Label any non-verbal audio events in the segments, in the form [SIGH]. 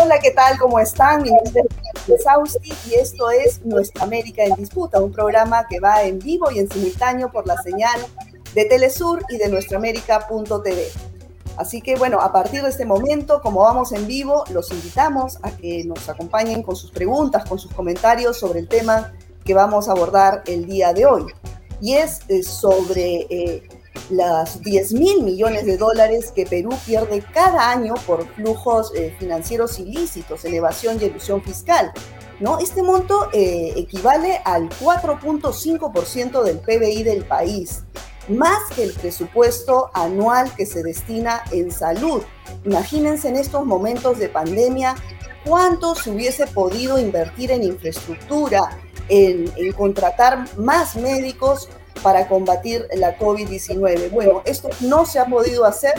Hola, ¿qué tal? ¿Cómo están? Mi nombre es Sausti y esto es Nuestra América en Disputa, un programa que va en vivo y en simultáneo por la señal de Telesur y de nuestraamérica.tv. Así que bueno, a partir de este momento, como vamos en vivo, los invitamos a que nos acompañen con sus preguntas, con sus comentarios sobre el tema que vamos a abordar el día de hoy. Y es eh, sobre eh, las 10 mil millones de dólares que Perú pierde cada año por flujos eh, financieros ilícitos, elevación y ilusión fiscal. ¿no? Este monto equivale al 4.5% del PBI del país más que el presupuesto anual que se destina en salud. Imagínense en estos momentos de pandemia cuánto se hubiese podido invertir en infraestructura, en, contratar más médicos para combatir la COVID-19. Bueno, esto no se ha podido hacer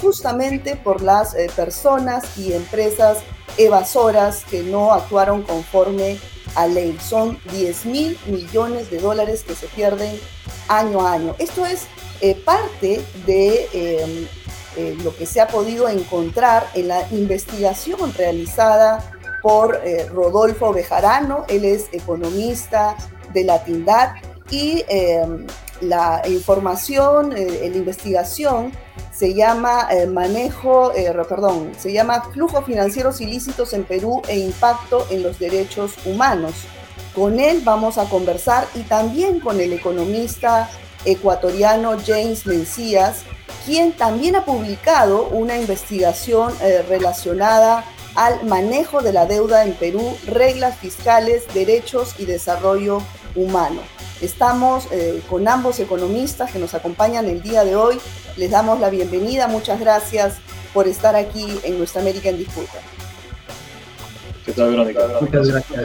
justamente por las eh, personas y empresas evasoras que no actuaron conforme a ley. Son 10 mil millones de dólares que se pierden año a año. Esto es eh, parte de em, eh, lo que se ha podido encontrar en la investigación realizada por eh, Rodolfo Bejarano, él es economista de la TINDAD y em, la información, la investigación se llama manejo, perdón, se llama flujos financieros ilícitos en Perú e impacto en los derechos humanos. Con él vamos a conversar y también con el economista ecuatoriano James Mencías, quien también ha publicado una investigación eh, relacionada al manejo de la deuda en Perú, reglas fiscales, derechos y desarrollo humano. Estamos eh, con ambos economistas que nos acompañan el día de hoy. Les damos la bienvenida. Muchas gracias por estar aquí en Nuestra América en Disputa. ¿Qué tal, Verónica? Muchas gracias.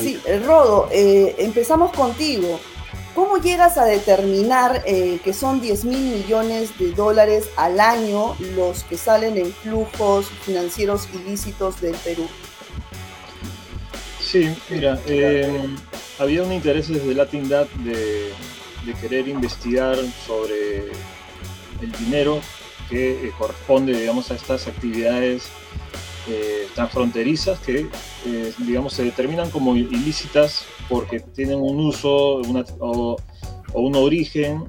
Sí, Rodo, eh, empezamos contigo. ¿Cómo llegas a determinar eh, que son 10 mil millones de dólares al año los que salen en flujos financieros ilícitos del Perú? Sí, mira, eh, había un interés desde Latindad de, de querer investigar sobre el dinero que corresponde, digamos, a estas actividades eh, transfronterizas que, eh, digamos, se determinan como ilícitas porque tienen un uso o, un origen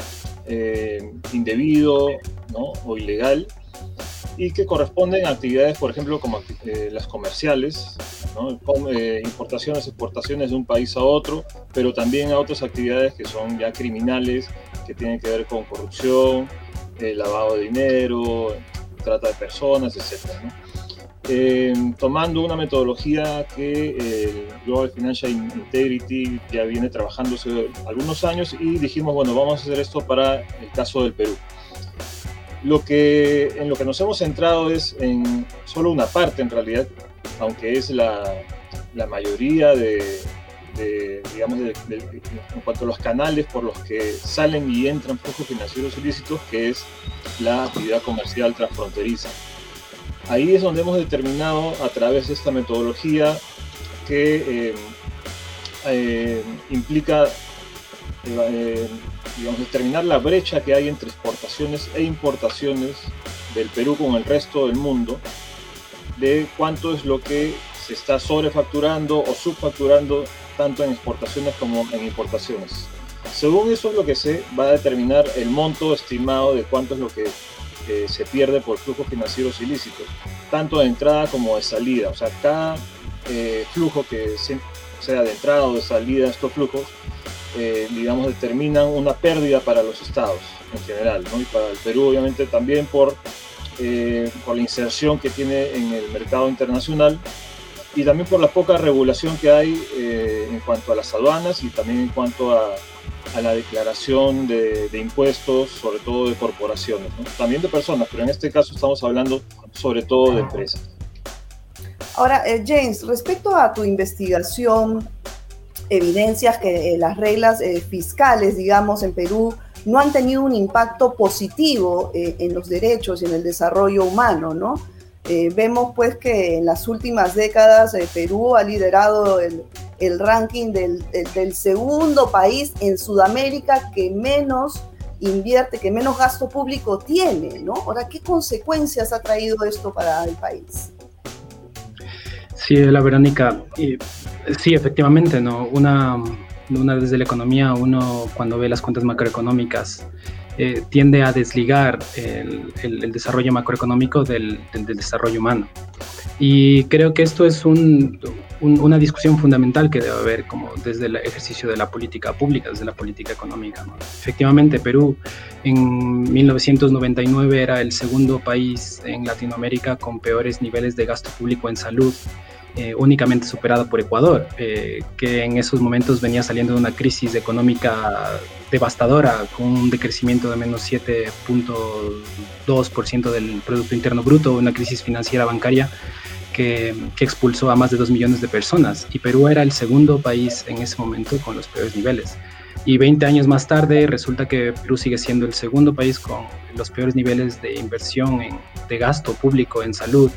eh, indebido o ilegal y que corresponden a actividades, por ejemplo, como las comerciales, importaciones, exportaciones de un país a otro, pero también a otras actividades que son ya criminales, que tienen que ver con corrupción, lavado de dinero, trata de personas, etc. Eh, tomando una metodología que el eh, Global Financial Integrity ya viene trabajando hace algunos años y dijimos, bueno, vamos a hacer esto para el caso del Perú. Lo que, en lo que nos hemos centrado es en solo una parte, en realidad, aunque es la, la mayoría de, digamos, en cuanto a los canales por los que salen y entran flujos financieros ilícitos, que es la actividad comercial transfronteriza. Ahí es donde hemos determinado a través de esta metodología que eh, eh, implica eh, digamos, determinar la brecha que hay entre exportaciones e importaciones del Perú con el resto del mundo, de cuánto es lo que se está sobrefacturando o subfacturando tanto en exportaciones como en importaciones. Según eso es lo que se va a determinar el monto estimado de cuánto es lo que se pierde por flujos financieros ilícitos, tanto de entrada como de salida. O sea, cada eh, flujo que sea de entrada o de salida estos flujos, eh, digamos, determinan una pérdida para los estados en general, ¿no? y para el Perú obviamente también por, eh, por la inserción que tiene en el mercado internacional y también por la poca regulación que hay en cuanto a las aduanas y también en cuanto a a la declaración de, impuestos, sobre todo de corporaciones, también de personas, pero en este caso estamos hablando sobre todo de empresas. Ahora, eh, James, respecto a tu investigación, evidencias que eh, las reglas eh, fiscales, digamos, en Perú no han tenido un impacto positivo en los derechos y en el desarrollo humano, ¿no? vemos pues que en las últimas décadas Perú ha liderado el, el ranking del, segundo país en Sudamérica que menos invierte, que menos gasto público tiene, ¿no? Ahora, ¿qué consecuencias ha traído esto para el país? Sí, la Verónica. sí, efectivamente, ¿no? Una, una desde la economía, uno cuando ve las cuentas macroeconómicas eh, tiende a desligar el, el, desarrollo macroeconómico del, del, desarrollo humano. Y creo que esto es un, una discusión fundamental que debe haber como desde el ejercicio de la política pública, desde la política económica. Efectivamente, Perú en 1999 era el segundo país en Latinoamérica con peores niveles de gasto público en salud eh, únicamente superado por Ecuador, eh, que en esos momentos venía saliendo de una crisis económica devastadora, con un decrecimiento de menos 7.2% del Producto Interno Bruto, una crisis financiera bancaria que, que, expulsó a más de 2 millones de personas. Y Perú era el segundo país en ese momento con los peores niveles. Y 20 años más tarde resulta que Perú sigue siendo el segundo país con los peores niveles de inversión en, de gasto público en salud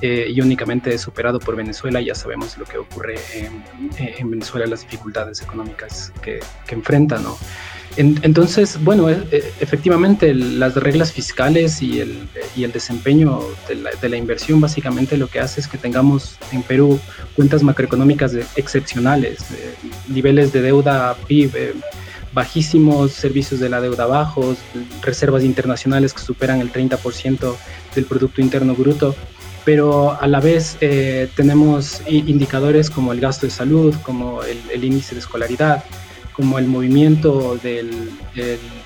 eh, y únicamente superado por Venezuela. Ya sabemos lo que ocurre en, en Venezuela, las dificultades económicas que, que enfrentan. ¿no? entonces, bueno, e, e, efectivamente las reglas fiscales y el, desempeño de la, inversión básicamente lo que hace es que tengamos en Perú cuentas macroeconómicas excepcionales, eh, niveles de deuda PIB eh, bajísimos, servicios de la deuda bajos, reservas internacionales que superan el 30% del Producto Interno Bruto pero a la vez eh, tenemos indicadores como el gasto de salud, como el, índice de escolaridad, como el movimiento del,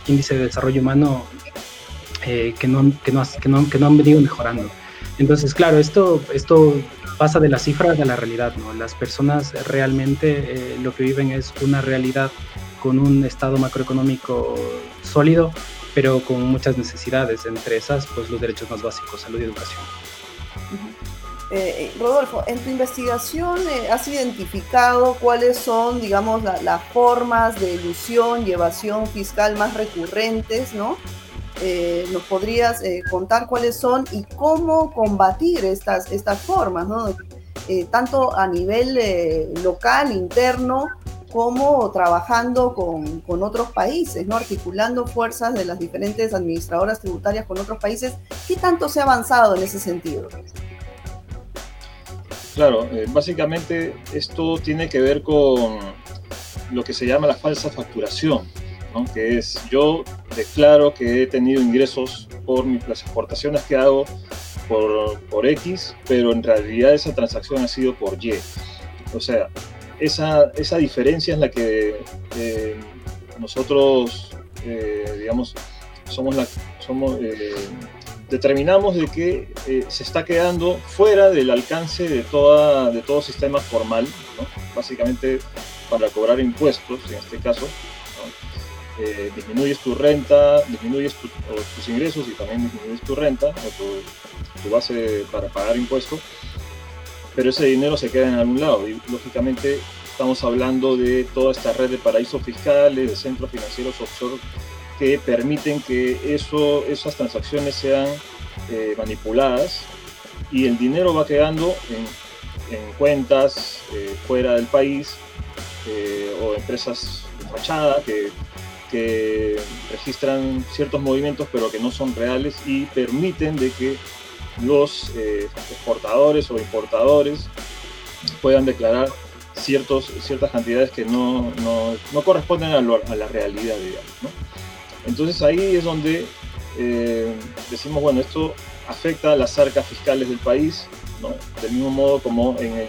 índice de desarrollo humano eh, que, no, que, no, que, no, que, no, han venido mejorando. Entonces, claro, esto, esto pasa de las cifras a la realidad. ¿no? Las personas realmente eh, lo que viven es una realidad con un estado macroeconómico sólido, pero con muchas necesidades, entre esas, pues los derechos más básicos, salud y educación. Eh, Rodolfo, en tu investigación eh, has identificado cuáles son, digamos, las formas de ilusión y fiscal más recurrentes, ¿no? Eh, ¿Nos podrías contar cuáles son y cómo combatir estas, estas formas, ¿no? tanto a nivel local, interno, como trabajando con, con, otros países, ¿no? articulando fuerzas de las diferentes administradoras tributarias con otros países. ¿Qué tanto se ha avanzado en ese sentido? Claro, eh, básicamente esto tiene que ver con lo que se llama la falsa facturación, que es yo declaro que he tenido ingresos por las exportaciones que hago por X, pero en realidad esa transacción ha sido por Y. O sea, esa, esa diferencia es la que eh, nosotros, eh, digamos, somos la, somos, determinamos de que eh, se está quedando fuera del alcance de, toda, de todo sistema formal, básicamente para cobrar impuestos, en este caso. Eh, disminuyes tu renta, disminuyes tus ingresos y también disminuyes tu renta o tu, base para pagar impuestos, pero ese dinero se queda en algún lado. Y lógicamente estamos hablando de toda esta red de paraísos fiscales, de centros financieros offshore que permiten que eso, esas transacciones sean eh, manipuladas. Y el dinero va quedando en, en cuentas eh, fuera del país eh, o empresas de fachada que, que, registran ciertos movimientos pero que no son reales y permiten de que los exportadores o importadores puedan declarar ciertas cantidades que no, no, no corresponden a, la realidad, digamos. ¿no? Entonces ahí es donde eh, decimos, bueno, esto afecta a las arcas fiscales del país, del mismo modo como en el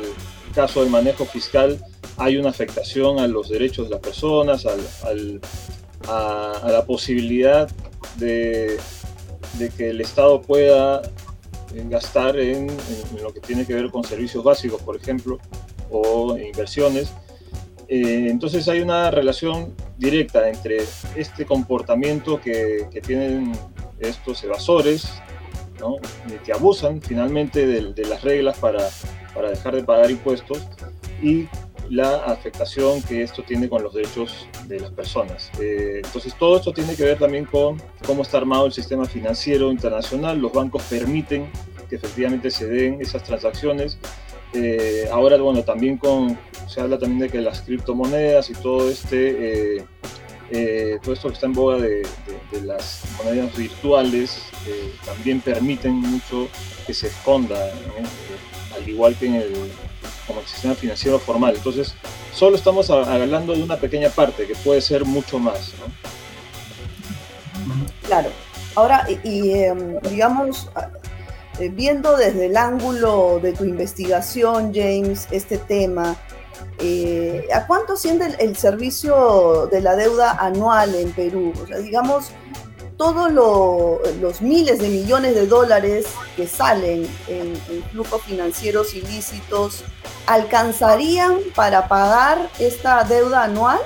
caso del manejo fiscal hay una afectación a los derechos de las personas, a, la posibilidad de, que el Estado pueda gastar en, en, lo que tiene que ver con servicios básicos, por ejemplo, o inversiones. Eh, entonces hay una relación directa entre este comportamiento que, tienen estos evasores, que abusan finalmente de, las reglas para, para, dejar de pagar impuestos y la afectación que esto tiene con los derechos de las personas. Eh, entonces todo esto tiene que ver también con cómo está armado el sistema financiero internacional. Los bancos permiten que efectivamente se den esas transacciones eh, ahora, bueno, también con, se habla también de que las criptomonedas y todo este, eh, todo esto que está en boga de, las monedas virtuales, también permiten mucho que se esconda, al igual que en el, como el sistema financiero formal. Entonces, solo estamos hablando de una pequeña parte que puede ser mucho más. Claro. Ahora, y, em, digamos, eh, viendo desde el ángulo de tu investigación, James, este tema, eh, ¿a cuánto asciende el, servicio de la deuda anual en Perú? O sea, digamos, todos los miles de millones de dólares que salen en, flujos financieros ilícitos, ¿alcanzarían para pagar esta deuda anual?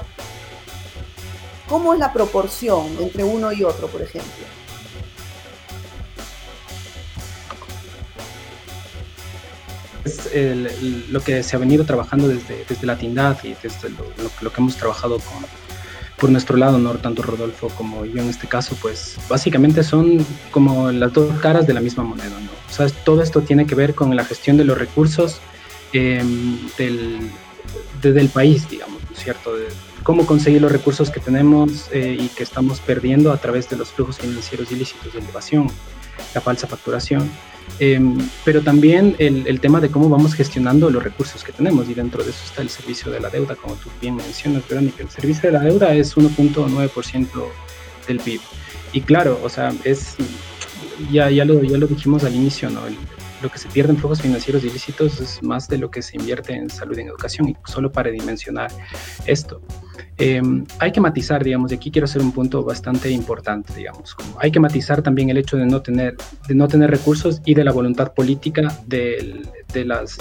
¿Cómo es la proporción entre uno y otro, por ejemplo? Es lo que se ha venido trabajando desde, desde la Tindad y desde lo, que hemos trabajado con, por nuestro lado, ¿no? tanto Rodolfo como yo en este caso, pues básicamente son como las dos caras de la misma moneda. ¿no? O sea, todo esto tiene que ver con la gestión de los recursos em, del, del país, digamos, ¿no es cierto? De cómo conseguir los recursos que tenemos eh, y que estamos perdiendo a través de los flujos financieros ilícitos de elevación, la falsa facturación. Em, pero también el, el, tema de cómo vamos gestionando los recursos que tenemos y dentro de eso está el servicio de la deuda, como tú bien mencionas, Verónica. El servicio de la deuda es 1.9% del PIB. Y claro, o sea, es, ya, ya, lo, ya lo dijimos al inicio, ¿no? Lo que se pierde en flujos financieros ilícitos es más de lo que se invierte en salud y en educación, y solo para dimensionar esto. Em, hay que matizar, digamos, y aquí quiero hacer un punto bastante importante, digamos, como hay que matizar también el hecho de no tener, de no tener recursos y de la voluntad política de, de las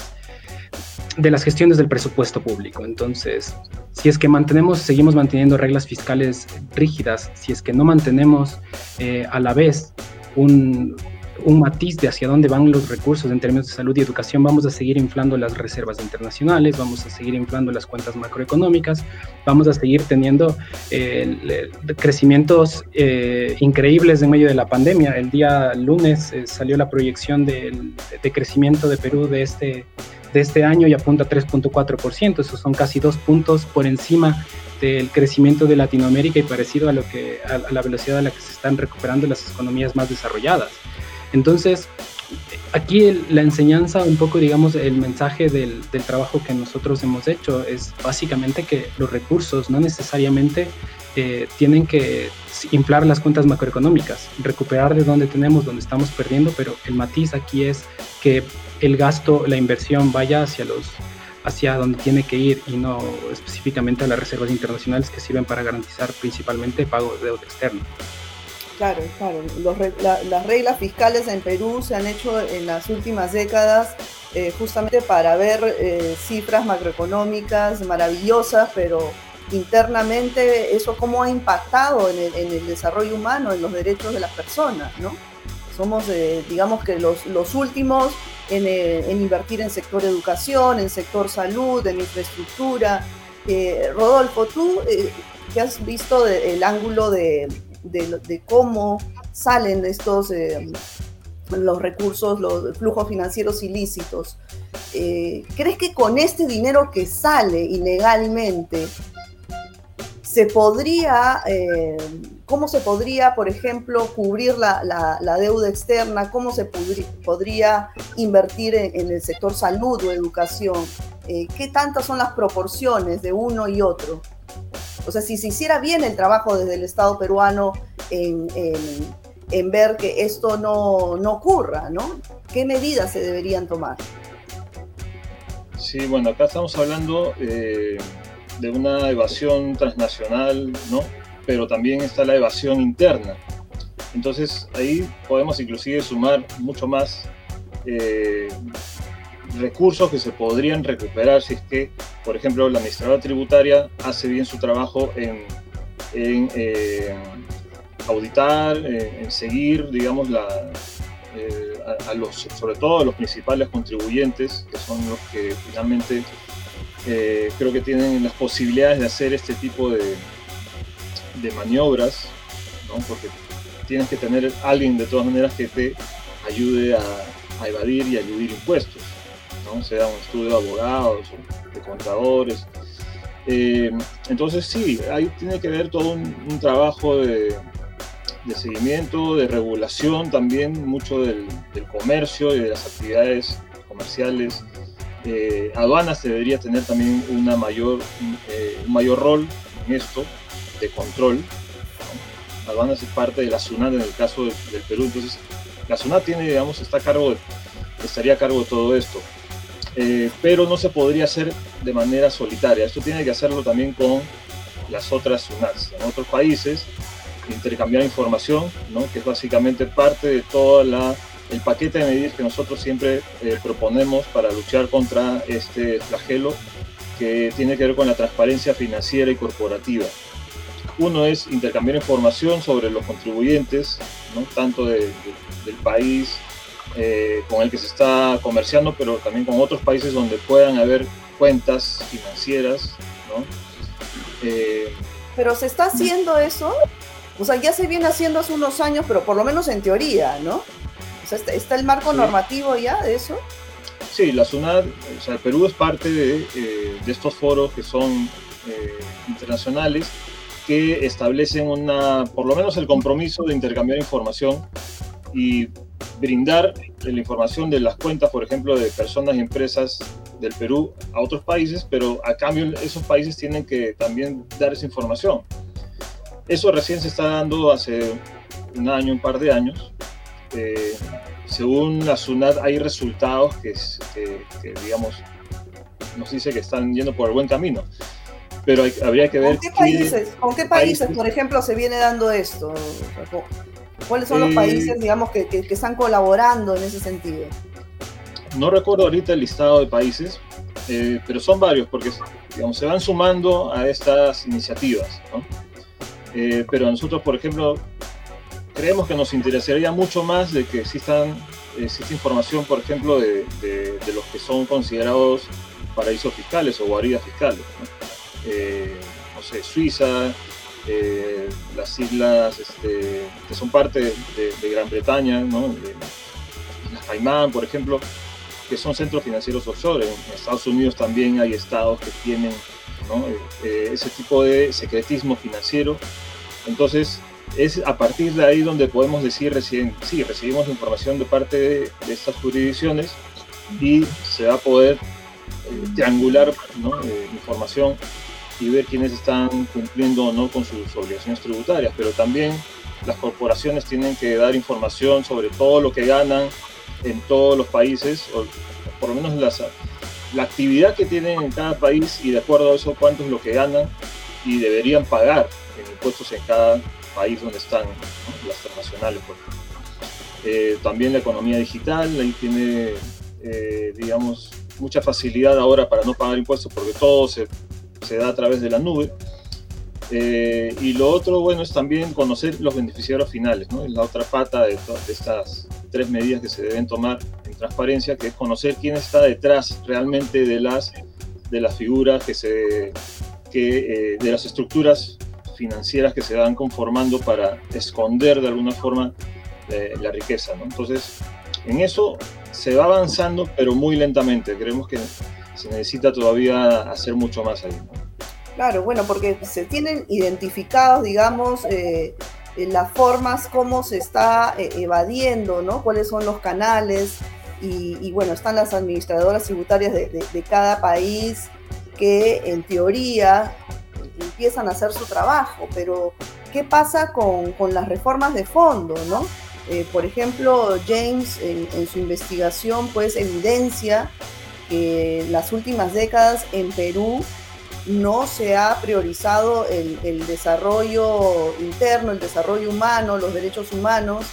de las gestiones del presupuesto público. Entonces, si es que mantenemos, seguimos manteniendo reglas fiscales rígidas, si es que no mantenemos eh, a la vez un, un matiz de hacia dónde van los recursos en términos de salud y educación, vamos a seguir inflando las reservas internacionales, vamos a seguir inflando las cuentas macroeconómicas, vamos a seguir teniendo eh, crecimientos eh, increíbles en medio de la pandemia. El día lunes eh, salió la proyección de, de crecimiento de Perú de este, de este año y apunta a 3.4%, esos son casi dos puntos por encima del crecimiento de Latinoamérica y parecido a lo que a la velocidad a la que se están recuperando las economías más desarrolladas. Entonces, aquí la enseñanza, un poco, digamos, el mensaje del, trabajo que nosotros hemos hecho es básicamente que los recursos no necesariamente eh, tienen que inflar las cuentas macroeconómicas, recuperar de donde tenemos, donde estamos perdiendo, pero el matiz aquí es que el gasto, la inversión vaya hacia los hacia donde tiene que ir y no específicamente a las reservas internacionales que sirven para garantizar principalmente pago de deuda externa. Claro, claro. las reglas fiscales en Perú se han hecho en las últimas décadas eh, justamente para ver eh, cifras macroeconómicas maravillosas, pero internamente eso cómo ha impactado en el, desarrollo humano, en los derechos de las personas, ¿no? Somos, eh, digamos que los, últimos en, invertir en sector educación, en sector salud, en infraestructura. Rodolfo, tú que has visto el ángulo de de, cómo salen estos eh, los recursos, los flujos financieros ilícitos. Eh, ¿Crees que con este dinero que sale ilegalmente se podría, eh, cómo se podría, por ejemplo, cubrir la, deuda externa? ¿Cómo se podría, invertir en, el sector salud o educación? ¿Qué tantas son las proporciones de uno y otro? O sea, si se hiciera bien el trabajo desde el Estado peruano en, ver que esto no, ocurra, ¿no? ¿Qué medidas se deberían tomar? Sí, bueno, acá estamos hablando eh, de una evasión transnacional, ¿no? Pero también está la evasión interna. Entonces ahí podemos inclusive sumar mucho más eh, recursos que se podrían recuperar si es que, por ejemplo, la administradora tributaria hace bien su trabajo en, eh, auditar, en, seguir, digamos, eh, a, los, sobre todo a los principales contribuyentes, que son los que finalmente eh, creo que tienen las posibilidades de hacer este tipo de, maniobras, porque tienes que tener alguien de todas maneras que te ayude a, a evadir y a eludir impuestos sea un estudio de abogados de contadores. Eh, entonces sí, ahí tiene que ver todo un, trabajo de, seguimiento, de regulación también, mucho del, comercio y de las actividades comerciales Eh, aduanas debería tener también una mayor, eh, un mayor rol en esto de control. Aduanas es parte de la SUNAT en el caso del Perú, entonces la SUNAT tiene, digamos, está a cargo estaría a cargo de todo esto. Eh, pero no se podría hacer de manera solitaria. Esto tiene que hacerlo también con las otras SUNATs en otros países, intercambiar información, que es básicamente parte de todo el paquete de medidas que nosotros siempre eh, proponemos para luchar contra este flagelo que tiene que ver con la transparencia financiera y corporativa. Uno es intercambiar información sobre los contribuyentes, ¿no? tanto del país eh, con el que se está comerciando, pero también con otros países donde puedan haber cuentas financieras. ¿no? Eh, pero se está haciendo eso, o sea, ya se viene haciendo hace unos años, pero por lo menos en teoría, ¿no? O sea, ¿está, el marco normativo ya de eso? Sí, la SUNAT, o sea, el Perú es parte de, eh, de estos foros que son internacionales que establecen una, por lo menos el compromiso de intercambiar información y brindar la información de las cuentas, por ejemplo, de personas y empresas del Perú a otros países, pero a cambio esos países tienen que también dar esa información. Eso recién se está dando hace un año, un par de años. Eh, según la SUNAT hay resultados que, que, digamos, nos dice que están yendo por el buen camino pero habría que ver... ¿Con qué países, ¿con qué países, por ejemplo, se viene dando esto? ¿Cuáles son los eh, países, digamos, que, que, están colaborando en ese sentido? No recuerdo ahorita el listado de países, eh, pero son varios, porque digamos, se van sumando a estas iniciativas. ¿no? Eh, pero nosotros, por ejemplo, creemos que nos interesaría mucho más de que existan, exista información, por ejemplo, de, de, de los que son considerados paraísos fiscales o guaridas fiscales. ¿no? No sé, Suiza, eh, las islas este, que son parte de, Gran Bretaña, ¿no? las Caimán, por ejemplo, que son centros financieros offshore. En Estados Unidos también hay estados que tienen eh, ese tipo de secretismo financiero. Entonces, es a partir de ahí donde podemos decir, recién, sí, recibimos información de parte de, estas jurisdicciones y se va a poder triangular información y ver quiénes están cumpliendo o no con sus obligaciones tributarias, pero también las corporaciones tienen que dar información sobre todo lo que ganan en todos los países, o por lo menos la actividad que tienen en cada país y de acuerdo a eso cuánto es lo que ganan y deberían pagar en impuestos en cada país donde están, las transnacionales. Eh, también la economía digital, ahí tiene, eh, digamos, mucha facilidad ahora para no pagar impuestos porque todo se se da a través de la nube. Eh, y lo otro, bueno, es también conocer los beneficiarios finales, ¿no? Es la otra pata de, estas tres medidas que se deben tomar en transparencia, que es conocer quién está detrás realmente de las, de las figuras que se, que, eh, de las estructuras financieras que se van conformando para esconder de alguna forma eh, la riqueza, ¿no? Entonces, en eso se va avanzando, pero muy lentamente. Creemos que se necesita todavía hacer mucho más ahí. Claro, bueno, porque se tienen identificados, digamos, eh, las formas como se está eh, evadiendo, ¿no? Cuáles son los canales y, bueno, están las administradoras tributarias de, cada país que en teoría empiezan a hacer su trabajo, pero ¿qué pasa con, las reformas de fondo, ¿no? Eh, por ejemplo, James en, en, su investigación pues evidencia que las últimas décadas en Perú no se ha priorizado el, desarrollo interno, el desarrollo humano, los derechos humanos.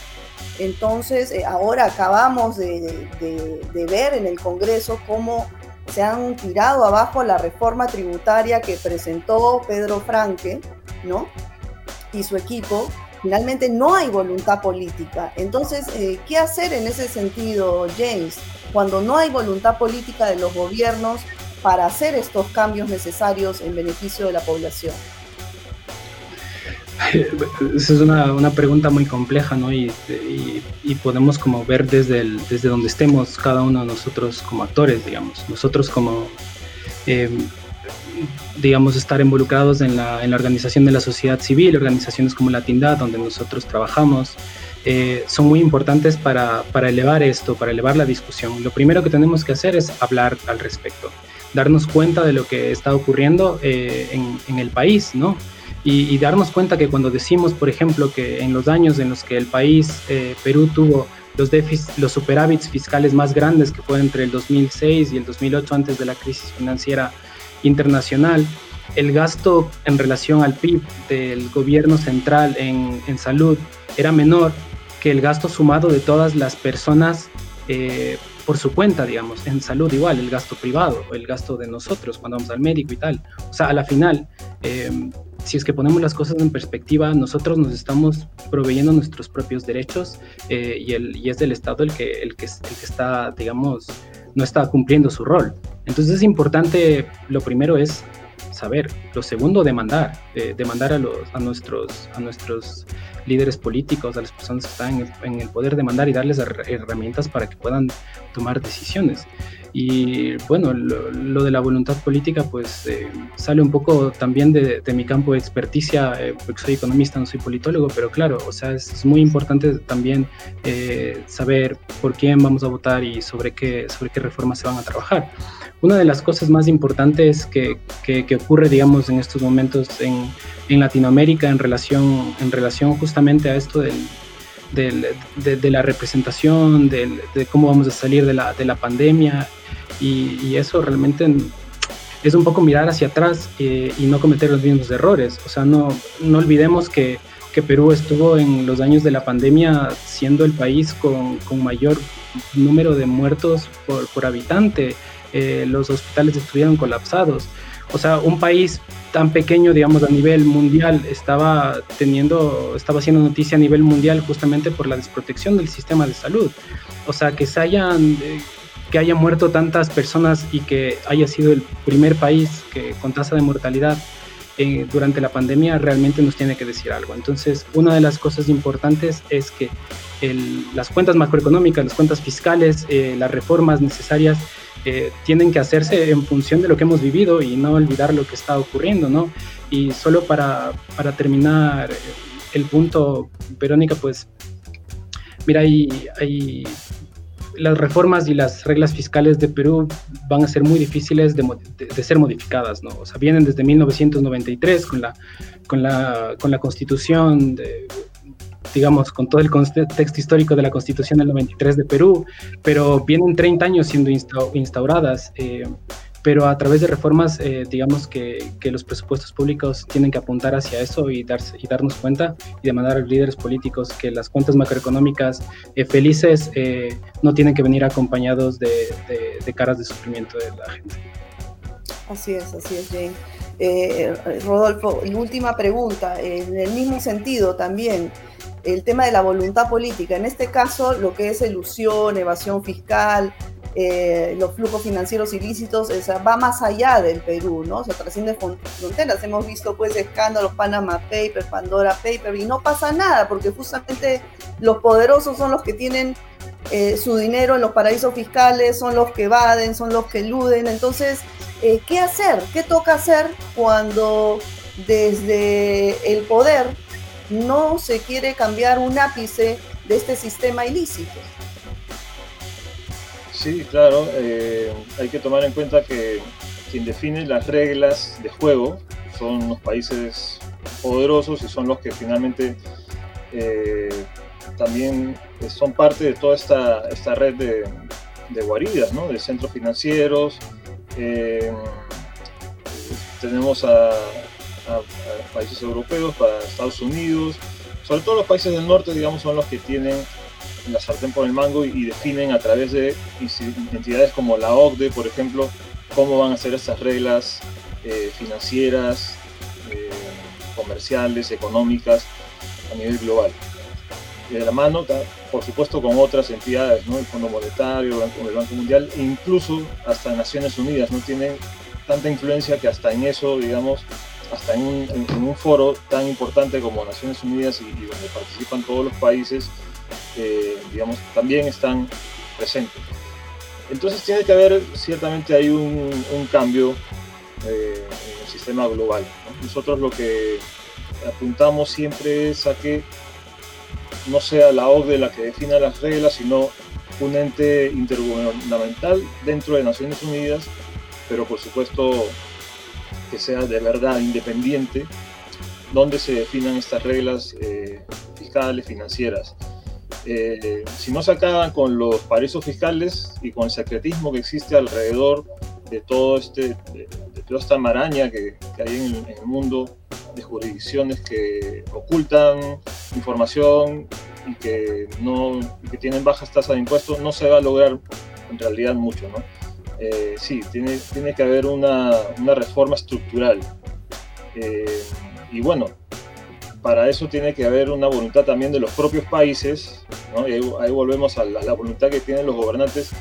Entonces, eh, ahora acabamos de, ver en el Congreso cómo se han tirado abajo la reforma tributaria que presentó Pedro Franque, ¿no? Y su equipo. Finalmente no hay voluntad política. Entonces, eh, ¿qué hacer en ese sentido, James? Cuando no hay voluntad política de los gobiernos para hacer estos cambios necesarios en beneficio de la población? [LAUGHS] Esa es una, una, pregunta muy compleja, ¿no? Y, podemos como ver desde, desde donde estemos cada uno de nosotros como actores, digamos. Nosotros como, eh, digamos, estar involucrados en la, en la organización de la sociedad civil, organizaciones como la Tindad, donde nosotros trabajamos, eh, son muy importantes para, para, elevar esto, para elevar la discusión. Lo primero que tenemos que hacer es hablar al respecto, darnos cuenta de lo que está ocurriendo eh, en, en, el país, ¿no? Y, y, darnos cuenta que cuando decimos, por ejemplo, que en los años en los que el país, eh, Perú, tuvo los, los superávits fiscales más grandes, que fue entre el 2006 y el 2008, antes de la crisis financiera internacional, el gasto en relación al PIB del gobierno central en, en salud era menor que el gasto sumado de todas las personas eh, por su cuenta, digamos, en salud igual, el gasto privado, el gasto de nosotros cuando vamos al médico y tal. O sea, a la final, eh, si es que ponemos las cosas en perspectiva, nosotros nos estamos proveyendo nuestros propios derechos eh, y, el, y es el Estado el que, el, que, el que está, digamos, no está cumpliendo su rol. Entonces es importante, lo primero es saber, lo segundo, demandar, demandar a, los, a, nuestros, a nuestros líderes políticos, a las personas que están en el, poder de mandar y darles herramientas para que puedan tomar decisiones. Y bueno, lo, de la voluntad política pues eh, sale un poco también de, mi campo de experticia, eh, porque soy economista, no soy politólogo, pero claro, o sea, es, muy importante también eh, saber por quién vamos a votar y sobre qué, sobre qué reformas se van a trabajar. Una de las cosas más importantes que, que, que ocurre, digamos, en estos momentos en, en Latinoamérica en relación, en relación justamente a esto del, de, la representación, de cómo vamos a salir de la, de la pandemia y, eso realmente es un poco mirar hacia atrás eh, y no cometer los mismos errores. O sea, no, no olvidemos que, que, Perú estuvo en los años de la pandemia siendo el país con, con mayor número de muertos por, por habitante. Eh, los hospitales estuvieron colapsados. O sea, un país tan pequeño, digamos, a nivel mundial, estaba teniendo, estaba haciendo noticia a nivel mundial justamente por la desprotección del sistema de salud. O sea, que se hayan, eh, que haya muerto tantas personas y que haya sido el primer país que con tasa de mortalidad eh, durante la pandemia realmente nos tiene que decir algo. Entonces, una de las cosas importantes es que las cuentas macroeconómicas, las cuentas fiscales, eh, las reformas necesarias tienen que hacerse en función de lo que hemos vivido y no olvidar lo que está ocurriendo, ¿no? Y solo para, para terminar el punto, Verónica, pues, mira, hay, hay, las reformas y las reglas fiscales de Perú van a ser muy difíciles de, de, ser modificadas, ¿no? O sea, vienen desde 1993 con la, con la, con la constitución de digamos, con todo el contexto histórico de la Constitución del 93 de Perú, pero vienen 30 años siendo instauradas. Eh, pero a través de reformas, eh, digamos que, que, los presupuestos públicos tienen que apuntar hacia eso y, darse, y darnos cuenta y demandar a los líderes políticos que las cuentas macroeconómicas eh, felices no tienen que venir acompañados de, de, de, caras de sufrimiento de la gente. Así es, así es, Jane. Rodolfo, última pregunta, en el mismo sentido también el tema de la voluntad política. En este caso, lo que es elusión, evasión fiscal, eh, los flujos financieros ilícitos, va más allá del Perú, ¿no? O sea, trasciende fronteras. Hemos visto pues escándalos, Panama Papers, Pandora Papers, y no pasa nada, porque justamente los poderosos son los que tienen eh, su dinero en los paraísos fiscales, son los que evaden, son los que eluden. Entonces, eh, ¿qué hacer? ¿Qué toca hacer cuando desde el poder no se quiere cambiar un ápice de este sistema ilícito. Sí, claro, eh, hay que tomar en cuenta que quien define las reglas de juego son los países poderosos y son los que finalmente eh, también son parte de toda esta, esta red de, guaridas, ¿no? de centros financieros. Eh, tenemos a, a, países europeos, para Estados Unidos, sobre todo los países del norte, digamos, son los que tienen la sartén por el mango y, definen a través de entidades como la OCDE, por ejemplo, cómo van a ser estas reglas eh, financieras, eh, comerciales, económicas a nivel global. De la mano, por supuesto, con otras entidades, ¿no? el Fondo Monetario, el Banco Mundial, e incluso hasta Naciones Unidas, no tienen tanta influencia que hasta en eso, digamos, hasta en un, foro tan importante como Naciones Unidas y, donde participan todos los países, eh, digamos, también están presentes. Entonces tiene que haber, ciertamente hay un, cambio eh, en el sistema global. Nosotros lo que apuntamos siempre es a que no sea la OCDE la que defina las reglas, sino un ente intergubernamental dentro de Naciones Unidas, pero por supuesto que sea de verdad independiente, donde se definan estas reglas eh, fiscales, financieras. Eh, si no se acaban con los paraísos fiscales y con el secretismo que existe alrededor de todo este, de, toda esta maraña que, hay en, en, el mundo de jurisdicciones que ocultan información y que, no, que tienen bajas tasas de impuestos, no se va a lograr en realidad mucho. ¿no? Eh, sí, tiene, tiene que haber una, una reforma estructural. Eh, y bueno, para eso tiene que haber una voluntad también de los propios países, ¿no? y ahí, volvemos a la, la, voluntad que tienen los gobernantes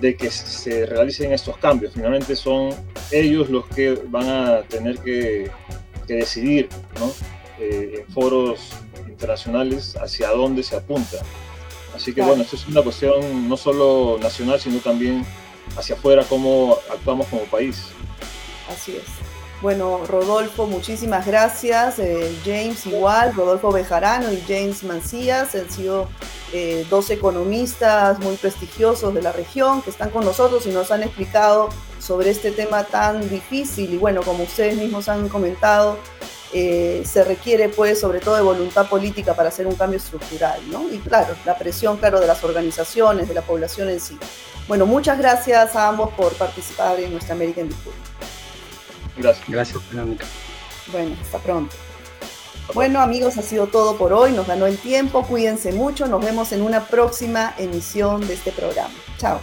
de que se realicen estos cambios. Finalmente son ellos los que van a tener que, que decidir ¿no? eh, en foros internacionales hacia dónde se apunta. Así que bueno, esto es una cuestión no solo nacional, sino también hacia afuera, cómo actuamos como país. Así es. Bueno, Rodolfo, muchísimas gracias. Eh, James igual, Rodolfo Bejarano y James Mancías han sido eh, dos economistas muy prestigiosos de la región que están con nosotros y nos han explicado sobre este tema tan difícil y bueno, como ustedes mismos han comentado, eh, se requiere pues sobre todo de voluntad política para hacer un cambio estructural, ¿no? Y claro, la presión, claro, de las organizaciones, de la población en sí. Bueno, muchas gracias a ambos por participar en nuestra American Discourse. Gracias. Gracias, Verónica. Bueno, hasta pronto. Bueno amigos, ha sido todo por hoy, nos ganó el tiempo, cuídense mucho, nos vemos en una próxima emisión de este programa. Chao.